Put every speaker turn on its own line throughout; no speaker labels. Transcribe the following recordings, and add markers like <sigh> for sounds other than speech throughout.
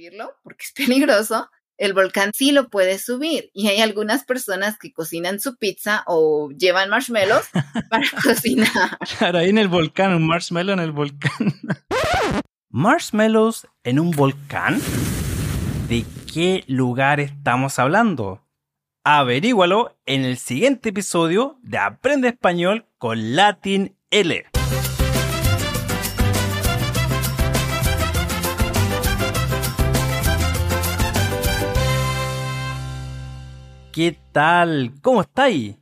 Subirlo porque es <laughs> peligroso. El volcán sí lo puede subir y hay algunas personas que cocinan su pizza o llevan marshmallows <laughs> para <laughs> cocinar.
Claro, ahí en el volcán, un marshmallow en el volcán. ¿Marshmallows en un volcán? ¿De qué lugar estamos hablando? Averígualo en el siguiente episodio de Aprende Español con Latin L. ¿Qué tal? ¿Cómo estáis?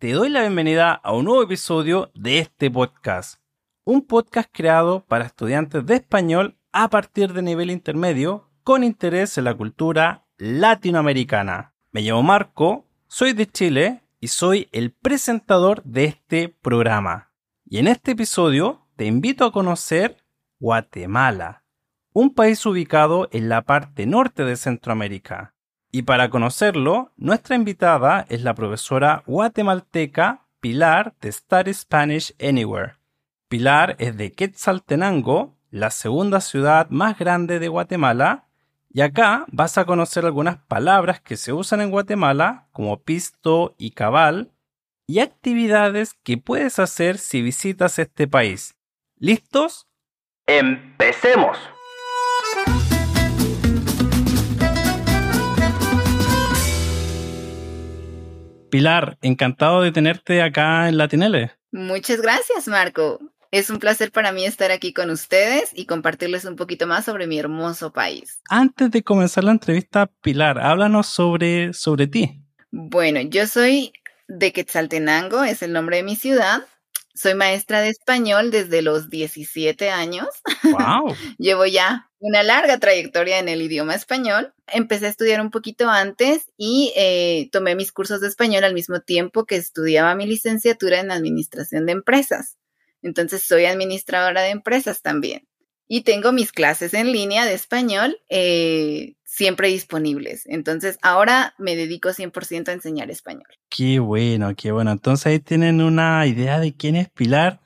Te doy la bienvenida a un nuevo episodio de este podcast. Un podcast creado para estudiantes de español a partir de nivel intermedio con interés en la cultura latinoamericana. Me llamo Marco, soy de Chile y soy el presentador de este programa. Y en este episodio te invito a conocer Guatemala, un país ubicado en la parte norte de Centroamérica. Y para conocerlo, nuestra invitada es la profesora guatemalteca Pilar de Study Spanish Anywhere. Pilar es de Quetzaltenango, la segunda ciudad más grande de Guatemala, y acá vas a conocer algunas palabras que se usan en Guatemala, como pisto y cabal, y actividades que puedes hacer si visitas este país. ¿Listos? ¡Empecemos! Pilar, encantado de tenerte acá en Latinele.
Muchas gracias, Marco. Es un placer para mí estar aquí con ustedes y compartirles un poquito más sobre mi hermoso país.
Antes de comenzar la entrevista, Pilar, háblanos sobre, sobre ti.
Bueno, yo soy de Quetzaltenango, es el nombre de mi ciudad. Soy maestra de español desde los 17 años.
Wow. <laughs>
Llevo ya una larga trayectoria en el idioma español. Empecé a estudiar un poquito antes y eh, tomé mis cursos de español al mismo tiempo que estudiaba mi licenciatura en administración de empresas. Entonces soy administradora de empresas también. Y tengo mis clases en línea de español eh, siempre disponibles. Entonces ahora me dedico 100% a enseñar español.
Qué bueno, qué bueno. Entonces ahí tienen una idea de quién es Pilar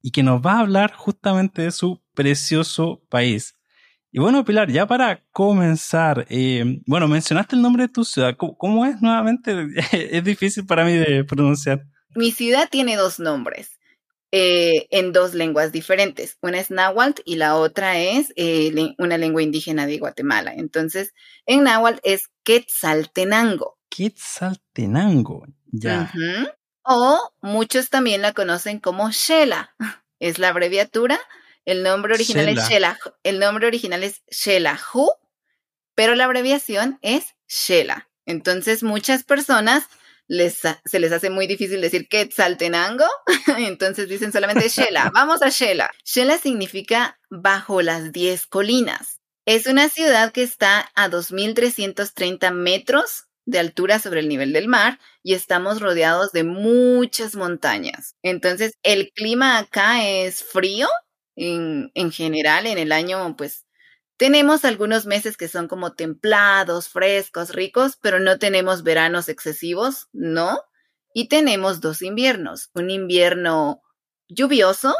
y que nos va a hablar justamente de su precioso país. Y bueno, Pilar, ya para comenzar, eh, bueno, mencionaste el nombre de tu ciudad. ¿Cómo, es nuevamente? <laughs> es difícil para mí de pronunciar.
Mi ciudad tiene dos nombres. Eh, en dos lenguas diferentes. Una es náhuatl y la otra es eh, una lengua indígena de Guatemala. Entonces, en náhuatl es Quetzaltenango.
Quetzaltenango, ya.
O muchos también la conocen como Shela. <laughs> Es la abreviatura. El nombre original es Shela. El nombre original es Shelahu, pero la abreviación es Shela. Entonces, muchas personas se les hace muy difícil decir Quetzaltenango, <laughs> entonces dicen solamente Shela. <laughs> Vamos a Shela. Shela significa bajo las 10 colinas. Es una ciudad que está a 2.330 metros de altura sobre el nivel del mar y estamos rodeados de muchas montañas. Entonces, el clima acá es frío en, en general, en el año, pues tenemos algunos meses que son como templados, frescos, ricos, pero no tenemos veranos excesivos, ¿no? Y tenemos dos inviernos, un invierno lluvioso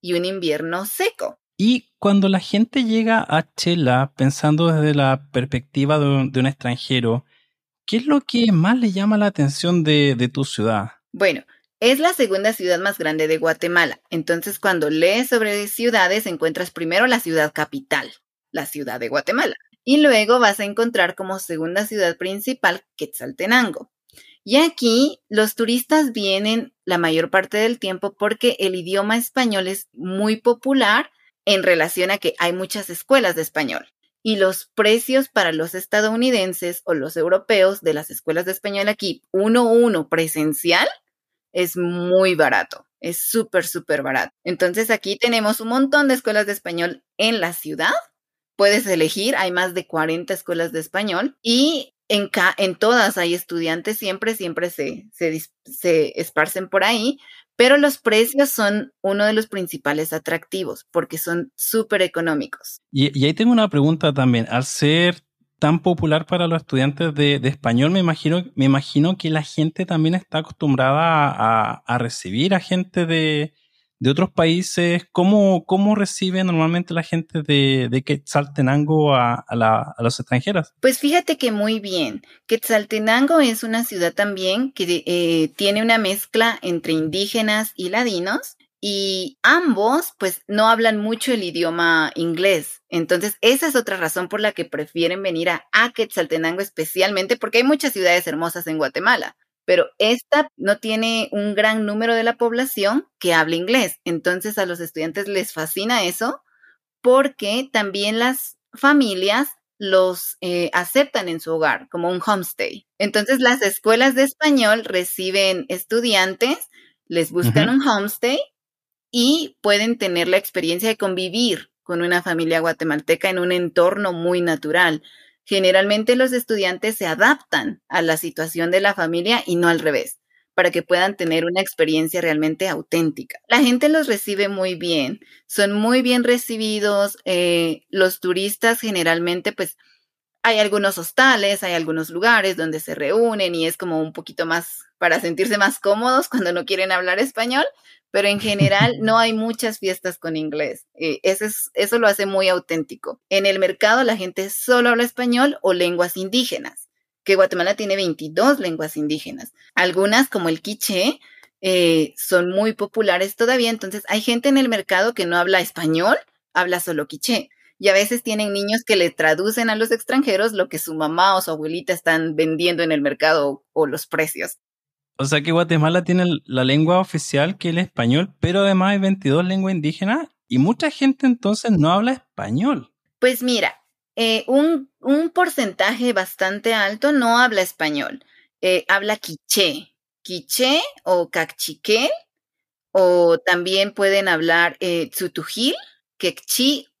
y un invierno seco.
Y cuando la gente llega a Chela pensando desde la perspectiva de un, extranjero, ¿qué es lo que más le llama la atención de, de tu ciudad?
Bueno, es la segunda ciudad más grande de Guatemala. Entonces, cuando lees sobre ciudades, encuentras primero la ciudad capital, la ciudad de Guatemala. y luego vas a encontrar como segunda ciudad principal Quetzaltenango. Y aquí los turistas vienen la mayor parte del tiempo porque el idioma español es muy popular en relación a que hay muchas escuelas de español. Y los precios para los estadounidenses o los europeos de las escuelas de español aquí, uno uno presencial, es muy barato. Es súper, súper barato. Entonces aquí tenemos un montón de escuelas de español en la ciudad. Puedes elegir, hay más de 40 escuelas de español y en, en todas hay estudiantes, siempre, siempre se, se, se esparcen por ahí, pero los precios son uno de los principales atractivos porque son súper económicos.
Y, y, ahí tengo una pregunta también. Al ser tan popular para los estudiantes de, español, me imagino, me imagino que la gente también está acostumbrada a, recibir a gente de, otros países. ¿Cómo, ¿Cómo, recibe normalmente la gente de, de Quetzaltenango a, a, los extranjeros?
Pues fíjate que muy bien. Quetzaltenango es una ciudad también que eh, tiene una mezcla entre indígenas y ladinos y ambos pues no hablan mucho el idioma inglés. Entonces, esa es otra razón por la que prefieren venir a, Quetzaltenango especialmente porque hay muchas ciudades hermosas en Guatemala, pero esta no tiene un gran número de la población que habla inglés. Entonces, a los estudiantes les fascina eso porque también las familias los eh, aceptan en su hogar como un homestay. Entonces, las escuelas de español reciben estudiantes, les buscan un homestay y pueden tener la experiencia de convivir con una familia guatemalteca en un entorno muy natural. Generalmente los estudiantes se adaptan a la situación de la familia y no al revés, para que puedan tener una experiencia realmente auténtica. La gente los recibe muy bien, son muy bien recibidos, eh, los turistas generalmente pues hay algunos hostales, hay algunos lugares donde se reúnen y es como un poquito más para sentirse más cómodos <laughs> cuando no quieren hablar español, pero en general <laughs> no hay muchas fiestas con inglés. Eh, eso, es, eso lo hace muy auténtico. En el mercado la gente solo habla español o lenguas indígenas, que Guatemala tiene 22 lenguas indígenas. Algunas, como el quiché, eh, son muy populares todavía, entonces hay gente en el mercado que no habla español, habla solo quiché. Y a veces tienen niños que le traducen a los extranjeros lo que su mamá o su abuelita están vendiendo en el mercado o los precios.
O sea que Guatemala tiene la lengua oficial que es el español, pero además hay 22 lenguas indígenas y mucha gente entonces no habla español.
Pues mira, eh, un, porcentaje bastante alto no habla español, eh, habla quiché, quiché o cachiquel, o también pueden hablar eh, tzutujil,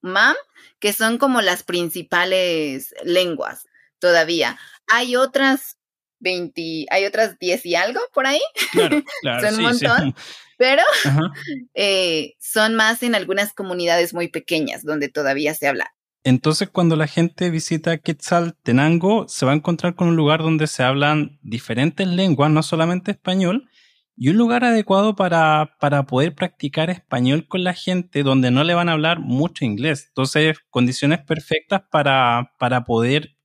mam, que son como las principales lenguas todavía. Hay otras 20, hay otras 10 y algo por ahí. Claro, <laughs> claro, son un montón. Pero <laughs> eh, son más en algunas comunidades muy pequeñas donde todavía se habla.
Entonces, cuando la gente visita Quetzaltenango, se va a encontrar con un lugar donde se hablan diferentes lenguas, no solamente español, y un lugar adecuado para, para poder practicar español con la gente donde no le van a hablar mucho inglés. Entonces, condiciones perfectas para, para poder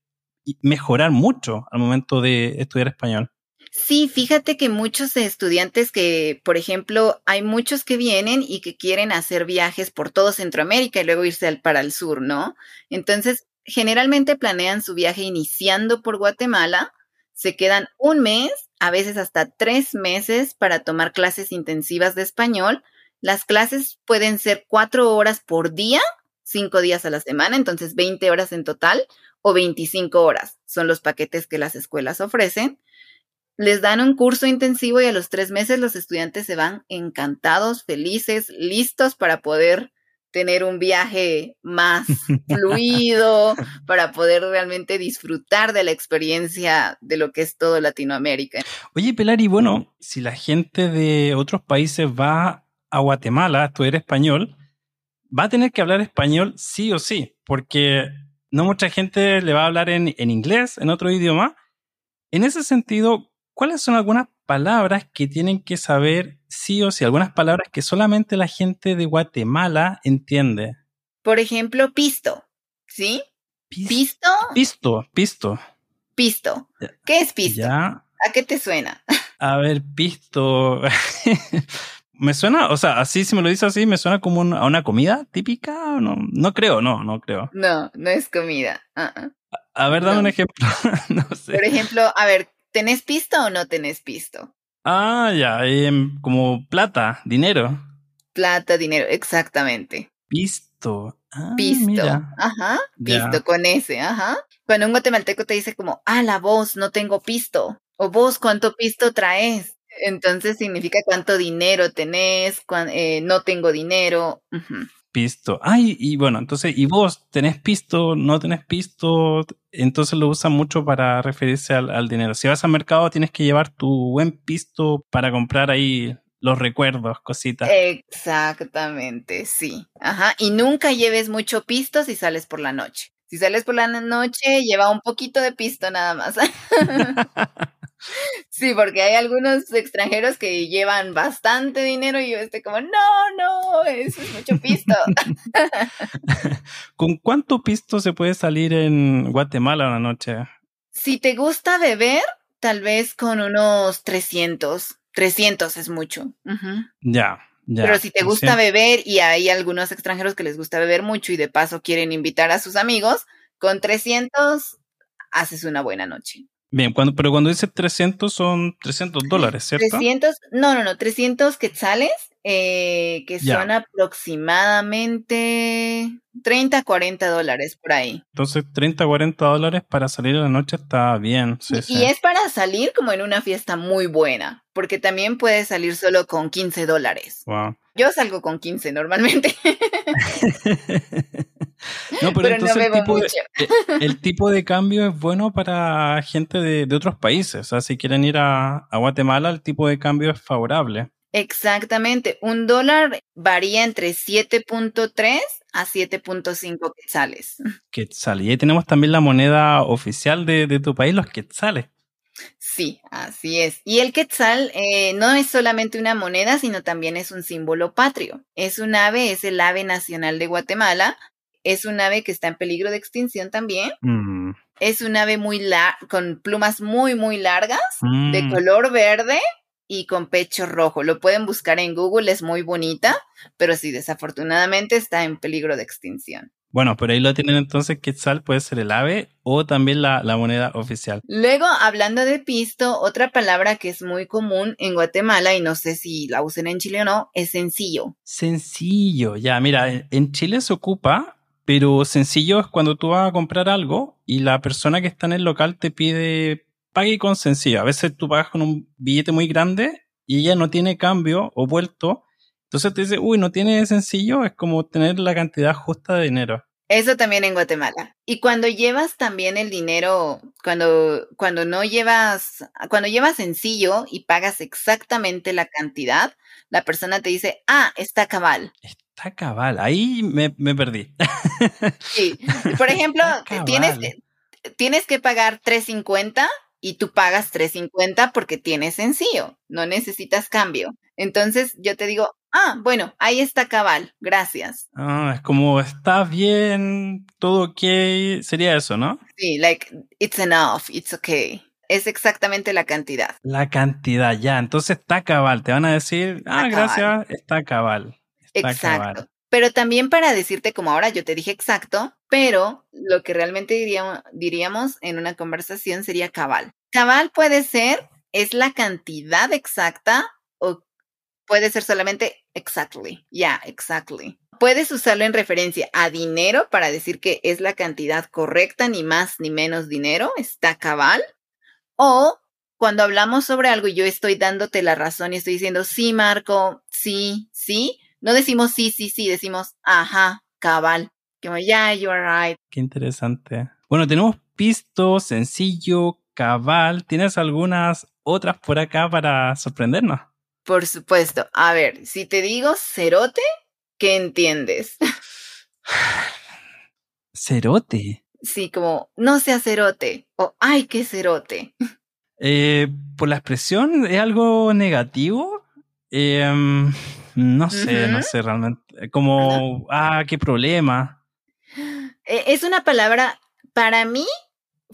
mejorar mucho al momento de estudiar español.
Sí, fíjate que muchos estudiantes que, por ejemplo, hay muchos que vienen y que quieren hacer viajes por todo Centroamérica y luego irse al, para el sur, ¿no? Entonces, generalmente planean su viaje iniciando por Guatemala, se quedan un mes, a veces hasta tres meses para tomar clases intensivas de español. Las clases pueden ser cuatro horas por día, cinco días a la semana, entonces 20 horas en total, o 25 horas. Son los paquetes que las escuelas ofrecen. Les dan un curso intensivo y a los tres meses los estudiantes se van encantados, felices, listos para poder tener un viaje más <laughs> fluido, para poder realmente disfrutar de la experiencia de lo que es todo Latinoamérica.
Oye, Pelari, bueno, si la gente de otros países va a Guatemala a estudiar español, va a tener que hablar español sí o sí, porque no mucha gente le va a hablar en, inglés, en otro idioma. En ese sentido, ¿cuáles son algunas palabras que tienen que saber sí o sí? Algunas palabras que solamente la gente de Guatemala entiende.
Por ejemplo, pisto, ¿sí?
¿Pisto? Pisto, pisto.
Pisto. ¿Qué es pisto? ¿A qué te suena? <laughs>
A ver, pisto. <laughs> Me suena, o sea, así si me lo dice así, me suena como a una comida típica. No, no creo, no, no creo.
No, no es comida. Uh-uh.
A, ver, dame un ejemplo. <laughs> no sé.
Por ejemplo, a ver, ¿tenés pisto o no tenés pisto?
Ah, ya, como plata, dinero.
Plata, dinero, exactamente.
Pisto. Ah,
pisto. Ajá. Pisto con ese, ajá. Cuando un guatemalteco te dice como, ah, la voz, no tengo pisto. O vos, ¿cuánto pisto traes? Entonces significa cuánto dinero tenés, eh, no tengo dinero.
Pisto. Ay, y bueno, entonces, ¿y vos tenés pisto, no tenés pisto? Entonces lo usan mucho para referirse al, dinero. Si vas al mercado tienes que llevar tu buen pisto para comprar ahí los recuerdos, cositas.
Exactamente, sí. Ajá. Y nunca lleves mucho pisto si sales por la noche. Si sales por la noche, lleva un poquito de pisto nada más. <laughs> <laughs> Sí, porque hay algunos extranjeros que llevan bastante dinero y yo estoy como, no, no, eso es mucho pisto. <laughs>
¿Con cuánto pisto se puede salir en Guatemala una noche?
Si te gusta beber, tal vez con unos 300. 300 es mucho.
Ya. Ya,
Pero si te gusta beber y hay algunos extranjeros que les gusta beber mucho y de paso quieren invitar a sus amigos, con 300 haces una buena noche.
Bien, cuando, pero cuando dice 300 son 300 dólares, ¿cierto?
300, no, no, no, 300 quetzales, eh, que son aproximadamente 30, 40 dólares por ahí.
Entonces, 30, 40 dólares para salir a la noche está bien.
Sí, y, es para salir como en una fiesta muy buena, porque también puedes salir solo con 15 dólares.
Wow.
Yo salgo con 15 normalmente. <laughs> <laughs>
No, pero, entonces el, tipo de, eh, el, tipo de, cambio es bueno para gente de, otros países. O sea, si quieren ir a, Guatemala, el tipo de cambio es favorable.
Exactamente. Un dólar varía entre 7.3 a 7.5 quetzales.
Quetzales. Y ahí tenemos también la moneda oficial de, tu país, los quetzales.
Sí, así es. Y el quetzal eh, no es solamente una moneda, sino también es un símbolo patrio. Es un ave, es el ave nacional de Guatemala, es un ave que está en peligro de extinción también. Mm. Es un ave muy con plumas muy, muy largas, de mm. color verde y con pecho rojo. Lo pueden buscar en Google, es muy bonita, pero sí, desafortunadamente está en peligro de extinción.
Bueno, pero ahí lo tienen entonces, Quetzal puede ser el ave o también la, la, moneda oficial.
Luego, hablando de pisto, otra palabra que es muy común en Guatemala y no sé si la usen en Chile o no, es sencillo.
Sencillo, ya, mira, en Chile se ocupa pero sencillo es cuando tú vas a comprar algo y la persona que está en el local te pide pague con sencillo. A veces tú pagas con un billete muy grande y ella no tiene cambio o vuelto. Entonces te dice, uy, no tiene sencillo, es como tener la cantidad justa de dinero.
Eso también en Guatemala. Y cuando llevas también el dinero, cuando, cuando no llevas, cuando llevas sencillo y pagas exactamente la cantidad, la persona te dice, ah, está cabal.
Está cabal, ahí me, perdí.
Sí, por ejemplo, tienes, tienes que pagar 350 y tú pagas 350 porque tienes sencillo, no necesitas cambio. Entonces yo te digo, ah, bueno, ahí está cabal, gracias.
Ah, es como está bien, todo ok, sería eso, ¿no?
Sí, like, it's enough, it's okay. Es exactamente la cantidad.
La cantidad, ya. Entonces está cabal. Te van a decir, ah, gracias, está cabal.
Exacto. Pero también para decirte como ahora yo te dije exacto, pero lo que realmente diríamos, en una conversación sería cabal. Cabal puede ser, es la cantidad exacta o puede ser solamente exactly. Ya, exactly. Puedes usarlo en referencia a dinero para decir que es la cantidad correcta, ni más ni menos dinero, está cabal. O cuando hablamos sobre algo y yo estoy dándote la razón y estoy diciendo, sí, Marco, sí, sí, no decimos sí, sí, sí, decimos ajá, cabal. Como, ya, you are right.
Qué interesante. Bueno, tenemos pisto, sencillo, cabal. ¿Tienes algunas otras por acá para sorprendernos?
Por supuesto. A ver, si te digo cerote, ¿qué entiendes? <sighs>
¿Cerote?
Sí, como no sea cerote o ay, qué cerote.
Eh, por la expresión, ¿es algo negativo? Eh, no sé, no sé realmente. Eh, como, ah, qué problema.
E, es una palabra para mí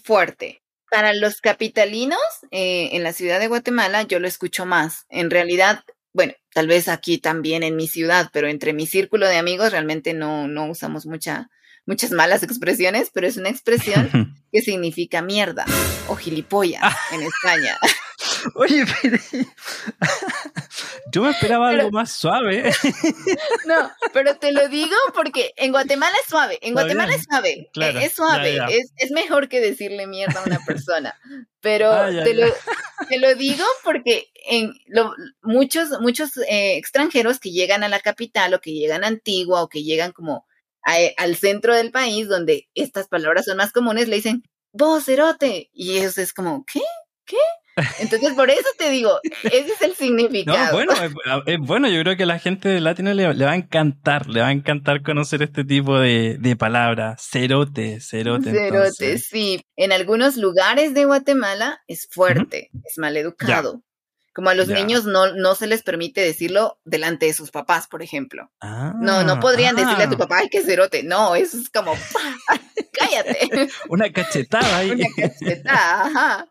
fuerte. Para los capitalinos eh, en la ciudad de Guatemala yo lo escucho más. En realidad, bueno, tal vez aquí también en mi ciudad, pero entre mi círculo de amigos realmente no, no usamos mucha, muchas malas <laughs> expresiones, pero es una expresión <laughs> que significa mierda o gilipollas en España. <laughs>
Oye, pero... <laughs> yo me esperaba algo más suave. <laughs>
No, pero te lo digo porque en Guatemala es suave, en Guatemala es suave, e, es suave, Es, mejor que decirle mierda a una persona, pero ah, te, lo, digo porque en muchos, muchos eh, extranjeros que llegan a la capital o que llegan a Antigua o que llegan como al centro del país donde estas palabras son más comunes, le dicen, vos, erote, y eso es como, ¿qué? ¿Qué? Entonces, por eso te digo, ese es el significado.
bueno, es, bueno, yo creo que a la gente de Latino le, va a encantar, le va a encantar conocer este tipo de, de palabras. Cerote, cerote.
Cerote, sí. En algunos lugares de Guatemala es fuerte, es maleducado. Como a los niños no, no se les permite decirlo delante de sus papás, por ejemplo. no, no podrían decirle a tu ah. papá, ay, qué cerote. No, eso es como, <laughs> cállate. <laughs>
Una cachetada ahí.
Una cachetada, ajá.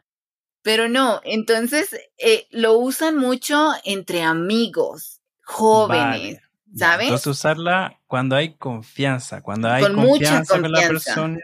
Pero no, entonces eh, lo usan mucho entre amigos, jóvenes, ¿sabes?
Entonces usarla cuando hay confianza, cuando hay confianza, con la persona,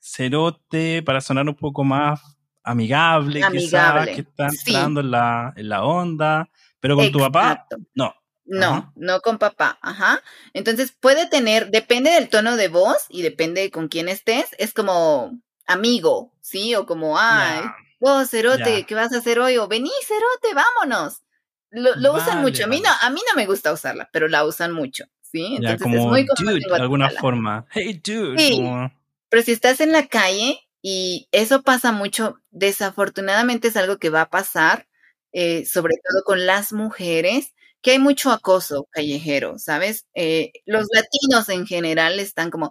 cerote, para sonar un poco más amigable, amigable. que está entrando en, la, en la onda, pero con tu papá, no.
No, no con papá, ajá. Entonces puede tener, depende del tono de voz y depende de con quién estés, es como amigo, ¿sí? O como, ay, vos, Cerote, ¿qué vas a hacer hoy? O vení, Cerote, vámonos. Lo, usan mucho. A mí, no, a mí no me gusta usarla, pero la usan mucho. ¿sí?
Entonces como es muy dude, de alguna forma. Hey, dude.
Sí, Pero si estás en la calle, y eso pasa mucho, desafortunadamente es algo que va a pasar, eh, sobre todo con las mujeres, que hay mucho acoso callejero, ¿sabes? Eh, los latinos en general están como,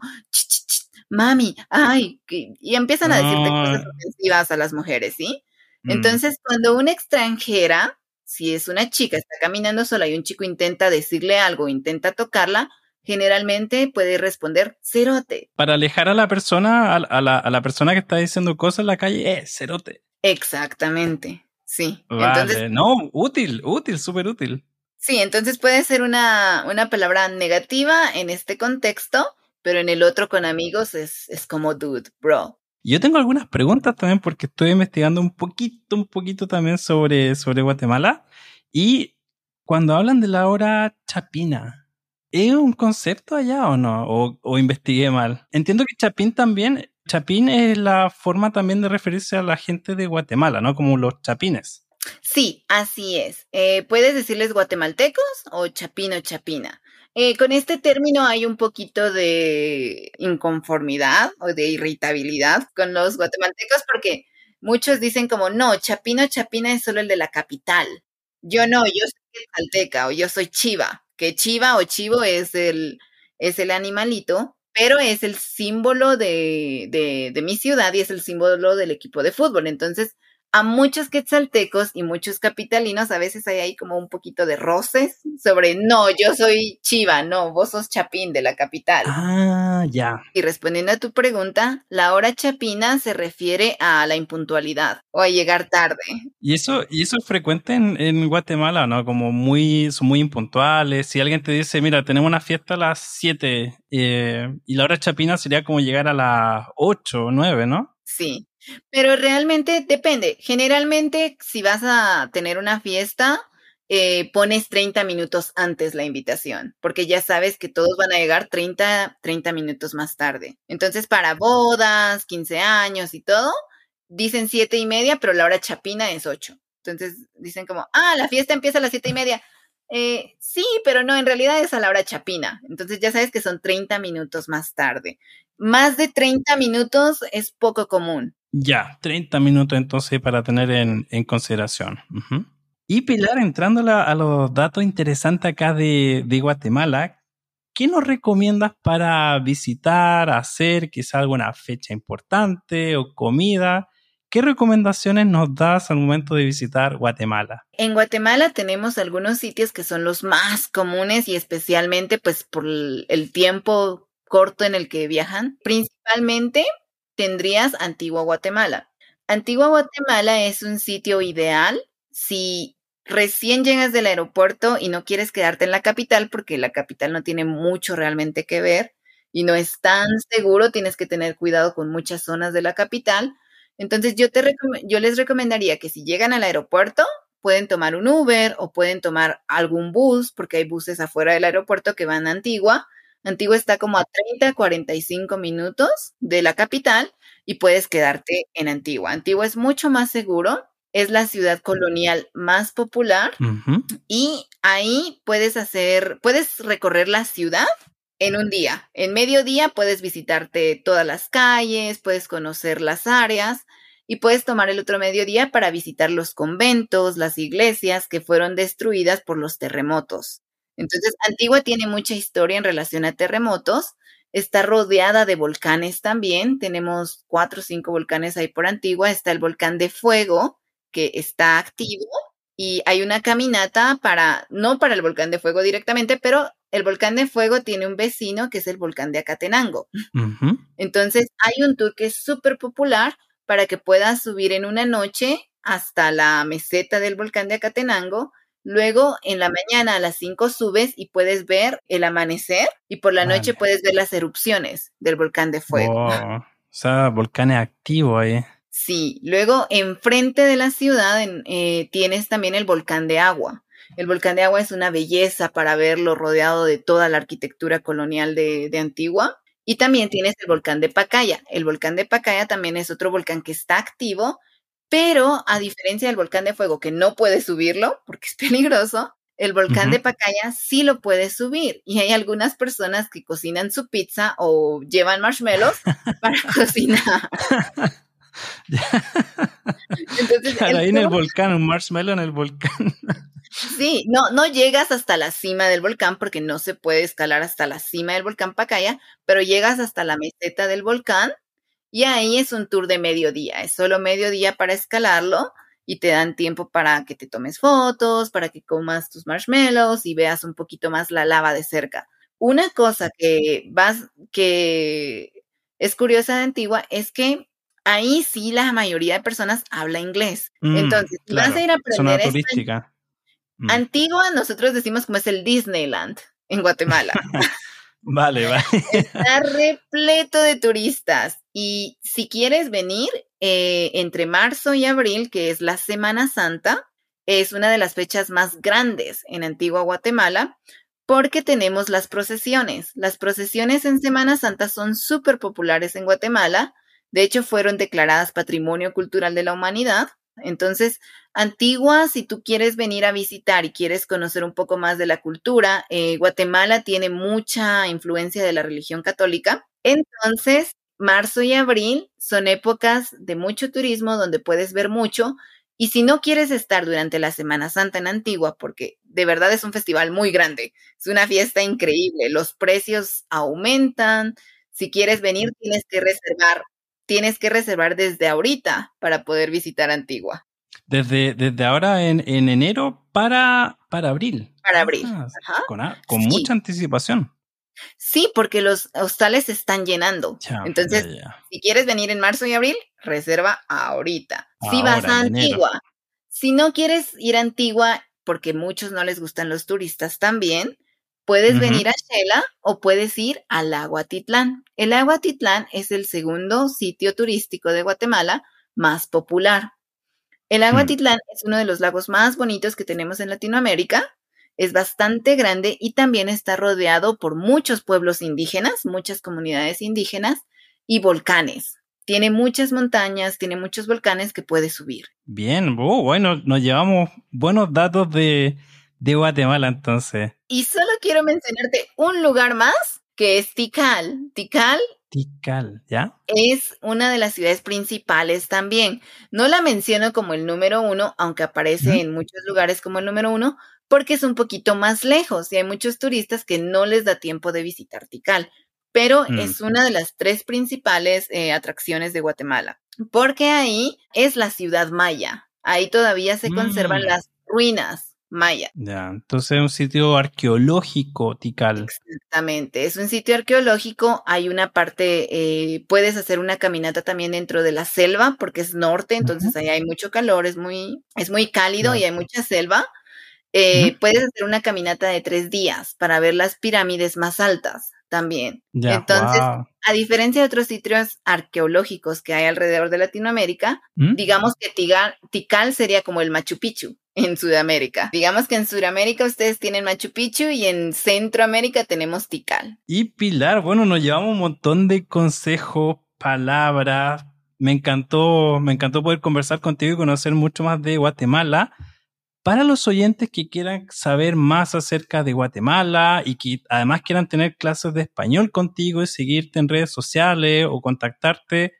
mami, ay, y empiezan a decirte cosas ofensivas a las mujeres, ¿sí? Mm. Entonces, cuando una extranjera, si es una chica, está caminando sola y un chico intenta decirle algo, intenta tocarla, generalmente puede responder cerote.
Para alejar a la persona, a, la, a la, persona que está diciendo cosas en la calle, eh, cerote.
Exactamente, sí.
Vale, no, útil, útil, súper útil.
Sí, entonces puede ser una, una palabra negativa en este contexto, pero en el otro con amigos es, es como dude, bro.
Yo tengo algunas preguntas también porque estoy investigando un poquito, un poquito también sobre, sobre Guatemala. Y cuando hablan de la hora chapina, ¿es un concepto allá o no? ¿O, o investigué mal? Entiendo que chapín también, chapín es la forma también de referirse a la gente de Guatemala, ¿no? Como los chapines.
Sí, así es. Eh, puedes decirles guatemaltecos o chapino chapina. Eh, con este término hay un poquito de inconformidad o de irritabilidad con los guatemaltecos porque muchos dicen como, no, Chapino Chapina es solo el de la capital. Yo no, yo soy Alteca o yo soy Chiva, que Chiva o Chivo es el, es el animalito, pero es el símbolo de, de mi ciudad y es el símbolo del equipo de fútbol. Entonces, a muchos quetzaltecos y muchos capitalinos a veces hay ahí como un poquito de roces sobre, no, yo soy Chiva, no, vos sos Chapín de la capital.
Ah, ya.
Y respondiendo a tu pregunta, la hora chapina se refiere a la impuntualidad o a llegar tarde.
Y eso, y eso es frecuente en, Guatemala, ¿no? Como muy, son muy impuntuales. Si alguien te dice, mira, tenemos una fiesta a las 7 eh, y la hora chapina sería como llegar a las 8 o 9, ¿no?
Sí, pero realmente depende. Generalmente, si vas a tener una fiesta, eh, pones 30 minutos antes la invitación, porque ya sabes que todos van a llegar 30, 30 minutos más tarde. Entonces, para bodas, 15 años y todo, dicen siete y media, pero la hora chapina es 8. Entonces dicen como, ah, la fiesta empieza a las siete y media. Eh, sí, pero no, en realidad es a la hora chapina. Entonces ya sabes que son 30 minutos más tarde. Más de 30 minutos es poco común.
Ya, 30 minutos entonces para tener en, consideración. Y Pilar, entrando a, los datos interesantes acá de, Guatemala, ¿qué nos recomiendas para visitar, hacer quizá alguna fecha importante o comida? ¿Qué recomendaciones nos das al momento de visitar Guatemala?
En Guatemala tenemos algunos sitios que son los más comunes y especialmente pues por el tiempo corto en el que viajan. Principalmente tendrías Antigua Guatemala. Antigua Guatemala es un sitio ideal si recién llegas del aeropuerto y no quieres quedarte en la capital porque la capital no tiene mucho realmente que ver y no es tan seguro, tienes que tener cuidado con muchas zonas de la capital. Entonces yo, te yo les recomendaría que si llegan al aeropuerto, pueden tomar un Uber o pueden tomar algún bus, porque hay buses afuera del aeropuerto que van a Antigua. Antigua está como a 30, 45 minutos de la capital y puedes quedarte en Antigua. Antigua es mucho más seguro es la ciudad colonial más popular y ahí puedes hacer, puedes recorrer la ciudad en un día. En mediodía puedes visitarte todas las calles, puedes conocer las áreas y puedes tomar el otro mediodía para visitar los conventos, las iglesias que fueron destruidas por los terremotos. Entonces, Antigua tiene mucha historia en relación a terremotos. Está rodeada de volcanes también. Tenemos cuatro o cinco volcanes ahí por Antigua. Está el volcán de fuego, que está activo y hay una caminata para, no para el volcán de fuego directamente, pero el volcán de fuego tiene un vecino que es el volcán de Acatenango. Entonces hay un tour que es súper popular para que puedas subir en una noche hasta la meseta del volcán de Acatenango. Luego en la mañana a las 5 subes y puedes ver el amanecer y por la noche puedes ver las erupciones del volcán de fuego.
O sea, volcán activo ahí.
Sí, luego enfrente de la ciudad eh, tienes también el volcán de agua. El volcán de agua es una belleza para verlo rodeado de toda la arquitectura colonial de, Antigua. Y también tienes el volcán de Pacaya. El volcán de Pacaya también es otro volcán que está activo, pero a diferencia del volcán de fuego, que no puedes subirlo porque es <laughs> peligroso, el volcán de Pacaya sí lo puedes subir. Y hay algunas personas que cocinan su pizza o llevan marshmallows <laughs> para <laughs> cocinar.
Entonces, ahí en el volcán, un marshmallow en el volcán.
Sí, no, no llegas hasta la cima del volcán porque no se puede escalar hasta la cima del volcán Pacaya, pero llegas hasta la meseta del volcán y ahí es un tour de mediodía, es solo mediodía para escalarlo y te dan tiempo para que te tomes fotos, para que comas tus marshmallows y veas un poquito más la lava de cerca. Una cosa que vas, que es curiosa de Antigua es que ahí sí la mayoría de personas habla inglés. Mm, Entonces, si vas a ir a aprender turística. Mm. Antigua, nosotros decimos como es el Disneyland en Guatemala. <laughs>
vale, vale. <laughs>
Está repleto de turistas. Y si quieres venir eh, entre marzo y abril, que es la Semana Santa, es una de las fechas más grandes en Antigua Guatemala, porque tenemos las procesiones. Las procesiones en Semana Santa son súper populares en Guatemala de hecho, fueron declaradas Patrimonio Cultural de la Humanidad. Entonces, Antigua, si tú quieres venir a visitar y quieres conocer un poco más de la cultura, eh, Guatemala tiene mucha influencia de la religión católica. Entonces, marzo y abril son épocas de mucho turismo donde puedes ver mucho. Y si no quieres estar durante la Semana Santa en Antigua, porque de verdad es un festival muy grande, es una fiesta increíble, los precios aumentan. Si quieres venir, tienes que reservar tienes que reservar desde ahorita para poder visitar Antigua.
Desde, desde ahora en, enero para, para abril.
Para abril.
Ah, con, mucha anticipación.
Sí, porque los hostales se están llenando. Entonces, si quieres venir en marzo y abril, reserva ahorita. si vas a Antigua. Si no quieres ir a Antigua, porque muchos no les gustan los turistas también, Puedes venir a Shela o puedes ir al lago Atitlán. El lago Atitlán es el segundo sitio turístico de Guatemala más popular. El mm. Atitlán es uno de los lagos más bonitos que tenemos en Latinoamérica. Es bastante grande y también está rodeado por muchos pueblos indígenas, muchas comunidades indígenas y volcanes. Tiene muchas montañas, tiene muchos volcanes que puedes subir.
Bien, oh, bueno, nos llevamos buenos datos de, de Guatemala entonces.
Y solo quiero mencionarte un lugar más que es Tikal. Tikal.
Tikal, ¿ya?
Es una de las ciudades principales también. No la menciono como el número uno, aunque aparece en muchos lugares como el número uno, porque es un poquito más lejos y hay muchos turistas que no les da tiempo de visitar Tikal. Pero mm. es una de las tres principales eh, atracciones de Guatemala, porque ahí es la ciudad maya. Ahí todavía se conservan mm. las ruinas maya.
Ya, entonces es un sitio arqueológico, Tikal.
Exactamente, es un sitio arqueológico. Hay una parte, eh, puedes hacer una caminata también dentro de la selva, porque es norte, entonces ahí hay mucho calor, es muy, es muy cálido y hay mucha selva. Eh, puedes hacer una caminata de tres días para ver las pirámides más altas también. Entonces, a diferencia de otros sitios arqueológicos que hay alrededor de Latinoamérica, ¿Mm? digamos que Tikal sería como el Machu Picchu en Sudamérica. Digamos que en Sudamérica ustedes tienen Machu Picchu y en Centroamérica tenemos Tikal.
Y Pilar, bueno, nos llevamos un montón de consejos, palabras. Me encantó, me encantó poder conversar contigo y conocer mucho más de Guatemala. Para los oyentes que quieran saber más acerca de Guatemala y que además quieran tener clases de español contigo y seguirte en redes sociales o contactarte,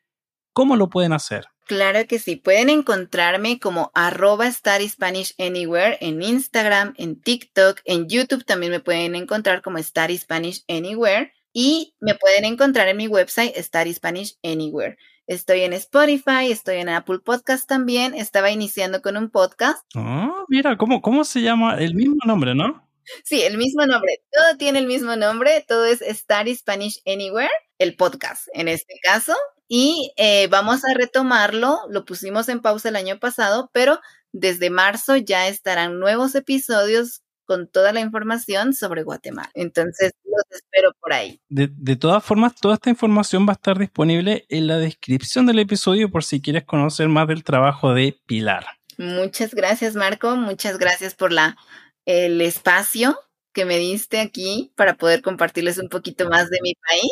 ¿cómo lo pueden hacer?
Claro que sí, pueden encontrarme como arroba Spanish Anywhere en Instagram, en TikTok, en YouTube también me pueden encontrar como Study Spanish Anywhere y me pueden encontrar en mi website Study Spanish Anywhere. Estoy en Spotify, estoy en Apple Podcast también. Estaba iniciando con un podcast.
Ah, mira, ¿cómo, ¿cómo se llama? El mismo nombre, ¿no?
Sí, el mismo nombre. Todo tiene el mismo nombre. Todo es Study Spanish Anywhere, el podcast en este caso. Y eh, vamos a retomarlo. Lo pusimos en pausa el año pasado, pero desde marzo ya estarán nuevos episodios con toda la información sobre Guatemala. Entonces, los espero por ahí.
De, todas formas, toda esta información va a estar disponible en la descripción del episodio por si quieres conocer más del trabajo de Pilar.
Muchas gracias, Marco. Muchas gracias por la, el espacio que me diste aquí para poder compartirles un poquito más de mi país.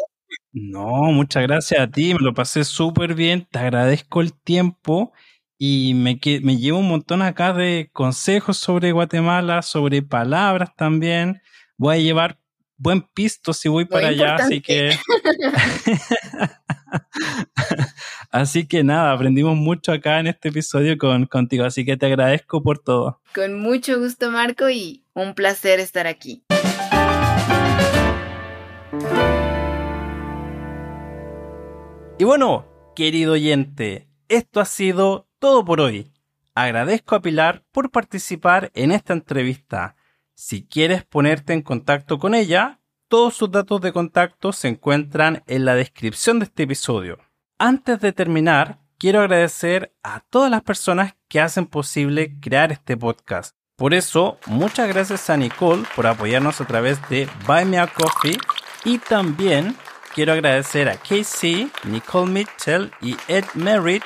No, muchas gracias a ti, me lo pasé súper bien, te agradezco el tiempo y me, me llevo un montón acá de consejos sobre Guatemala, sobre palabras también. Voy a llevar buen pisto si voy para allá, así que... <laughs> <laughs> así que nada, aprendimos mucho acá en este episodio con, contigo, así que te agradezco por todo.
Con mucho gusto, Marco, y un placer estar aquí.
Y bueno, querido oyente, esto ha sido todo por hoy. Agradezco a Pilar por participar en esta entrevista. Si quieres ponerte en contacto con ella, todos sus datos de contacto se encuentran en la descripción de este episodio. Antes de terminar, quiero agradecer a todas las personas que hacen posible crear este podcast. Por eso, muchas gracias a Nicole por apoyarnos a través de Buy Me a Coffee y también quiero agradecer a Casey, Nicole Mitchell y Ed Merritt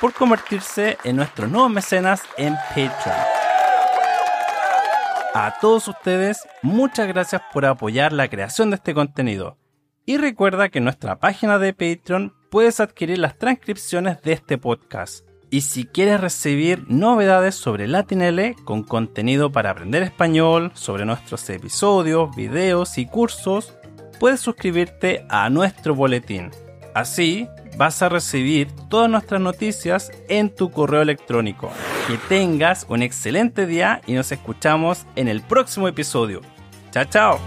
por convertirse en nuestros nuevos mecenas en Patreon. A todos ustedes, muchas gracias por apoyar la creación de este contenido. Y recuerda que en nuestra página de Patreon puedes adquirir las transcripciones de este podcast. Y si quieres recibir novedades sobre Latinele con contenido para aprender español, sobre nuestros episodios, videos y cursos, puedes suscribirte a nuestro boletín. Así vas a recibir todas nuestras noticias en tu correo electrónico. Que tengas un excelente día y nos escuchamos en el próximo episodio. Chao, chao.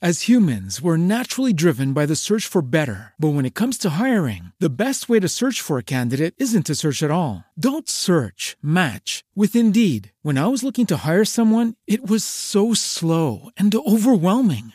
As humans, we're naturally driven by the search for better. But when it comes to hiring, the best way to search for a candidate isn't to search at all. Don't search, match with Indeed. When I was looking to hire someone, it was so slow and overwhelming.